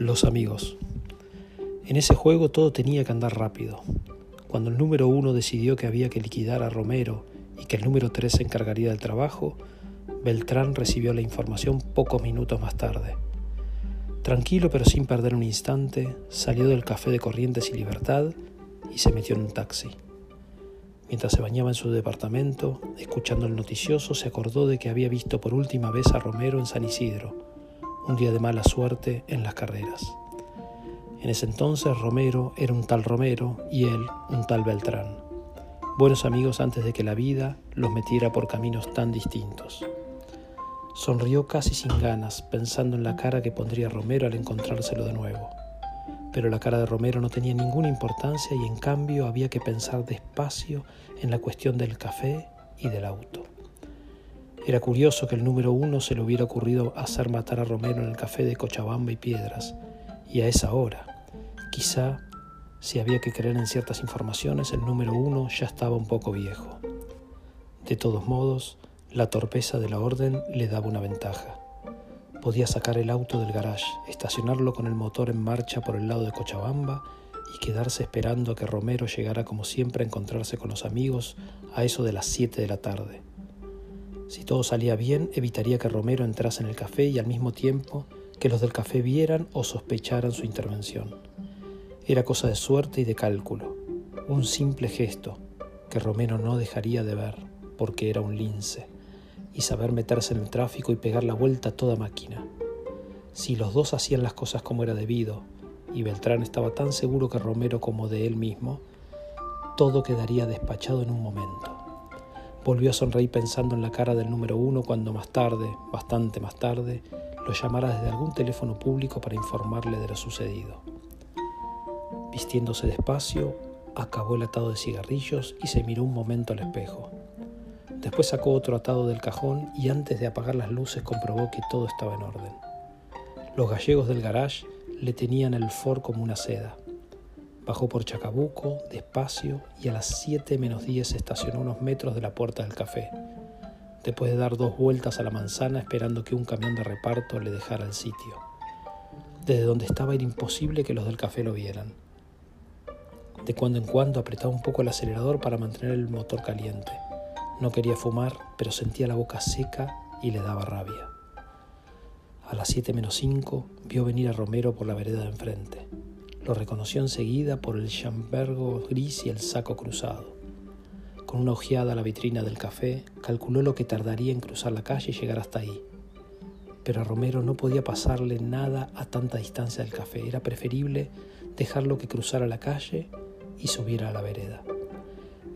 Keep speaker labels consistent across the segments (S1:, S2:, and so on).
S1: Los amigos. En ese juego todo tenía que andar rápido. Cuando el número uno decidió que había que liquidar a Romero y que el número tres se encargaría del trabajo, Beltrán recibió la información pocos minutos más tarde. Tranquilo pero sin perder un instante, salió del café de Corrientes y Libertad y se metió en un taxi. Mientras se bañaba en su departamento, escuchando el noticioso, se acordó de que había visto por última vez a Romero en San Isidro un día de mala suerte en las carreras. En ese entonces Romero era un tal Romero y él un tal Beltrán. Buenos amigos antes de que la vida los metiera por caminos tan distintos. Sonrió casi sin ganas, pensando en la cara que pondría Romero al encontrárselo de nuevo. Pero la cara de Romero no tenía ninguna importancia y en cambio había que pensar despacio en la cuestión del café y del auto. Era curioso que el número uno se le hubiera ocurrido hacer matar a Romero en el café de Cochabamba y Piedras, y a esa hora. Quizá, si había que creer en ciertas informaciones, el número uno ya estaba un poco viejo. De todos modos, la torpeza de la orden le daba una ventaja. Podía sacar el auto del garage, estacionarlo con el motor en marcha por el lado de Cochabamba y quedarse esperando a que Romero llegara como siempre a encontrarse con los amigos a eso de las 7 de la tarde. Si todo salía bien, evitaría que Romero entrase en el café y al mismo tiempo que los del café vieran o sospecharan su intervención. Era cosa de suerte y de cálculo, un simple gesto que Romero no dejaría de ver porque era un lince y saber meterse en el tráfico y pegar la vuelta a toda máquina. Si los dos hacían las cosas como era debido, y Beltrán estaba tan seguro que Romero como de él mismo, todo quedaría despachado en un momento. Volvió a sonreír pensando en la cara del número uno cuando más tarde, bastante más tarde, lo llamara desde algún teléfono público para informarle de lo sucedido. Vistiéndose despacio, acabó el atado de cigarrillos y se miró un momento al espejo. Después sacó otro atado del cajón y antes de apagar las luces comprobó que todo estaba en orden. Los gallegos del garage le tenían el Ford como una seda. Bajó por Chacabuco, despacio, y a las 7 menos 10 se estacionó unos metros de la puerta del café, después de dar dos vueltas a la manzana esperando que un camión de reparto le dejara el sitio. Desde donde estaba era imposible que los del café lo vieran. De cuando en cuando apretaba un poco el acelerador para mantener el motor caliente. No quería fumar, pero sentía la boca seca y le daba rabia. A las 7 menos 5 vio venir a Romero por la vereda de enfrente. Lo reconoció enseguida por el chambergo gris y el saco cruzado. Con una ojeada a la vitrina del café, calculó lo que tardaría en cruzar la calle y llegar hasta ahí. Pero a Romero no podía pasarle nada a tanta distancia del café. Era preferible dejarlo que cruzara la calle y subiera a la vereda.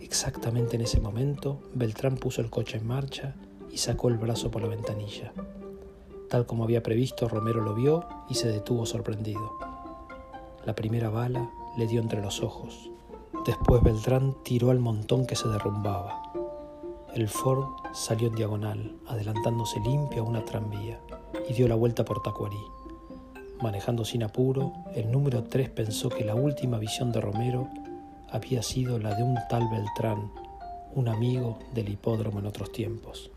S1: Exactamente en ese momento, Beltrán puso el coche en marcha y sacó el brazo por la ventanilla. Tal como había previsto, Romero lo vio y se detuvo sorprendido. La primera bala le dio entre los ojos. Después Beltrán tiró al montón que se derrumbaba. El Ford salió en diagonal, adelantándose limpio a una tranvía, y dio la vuelta por Tacuarí. Manejando sin apuro, el número 3 pensó que la última visión de Romero había sido la de un tal Beltrán, un amigo del hipódromo en otros tiempos.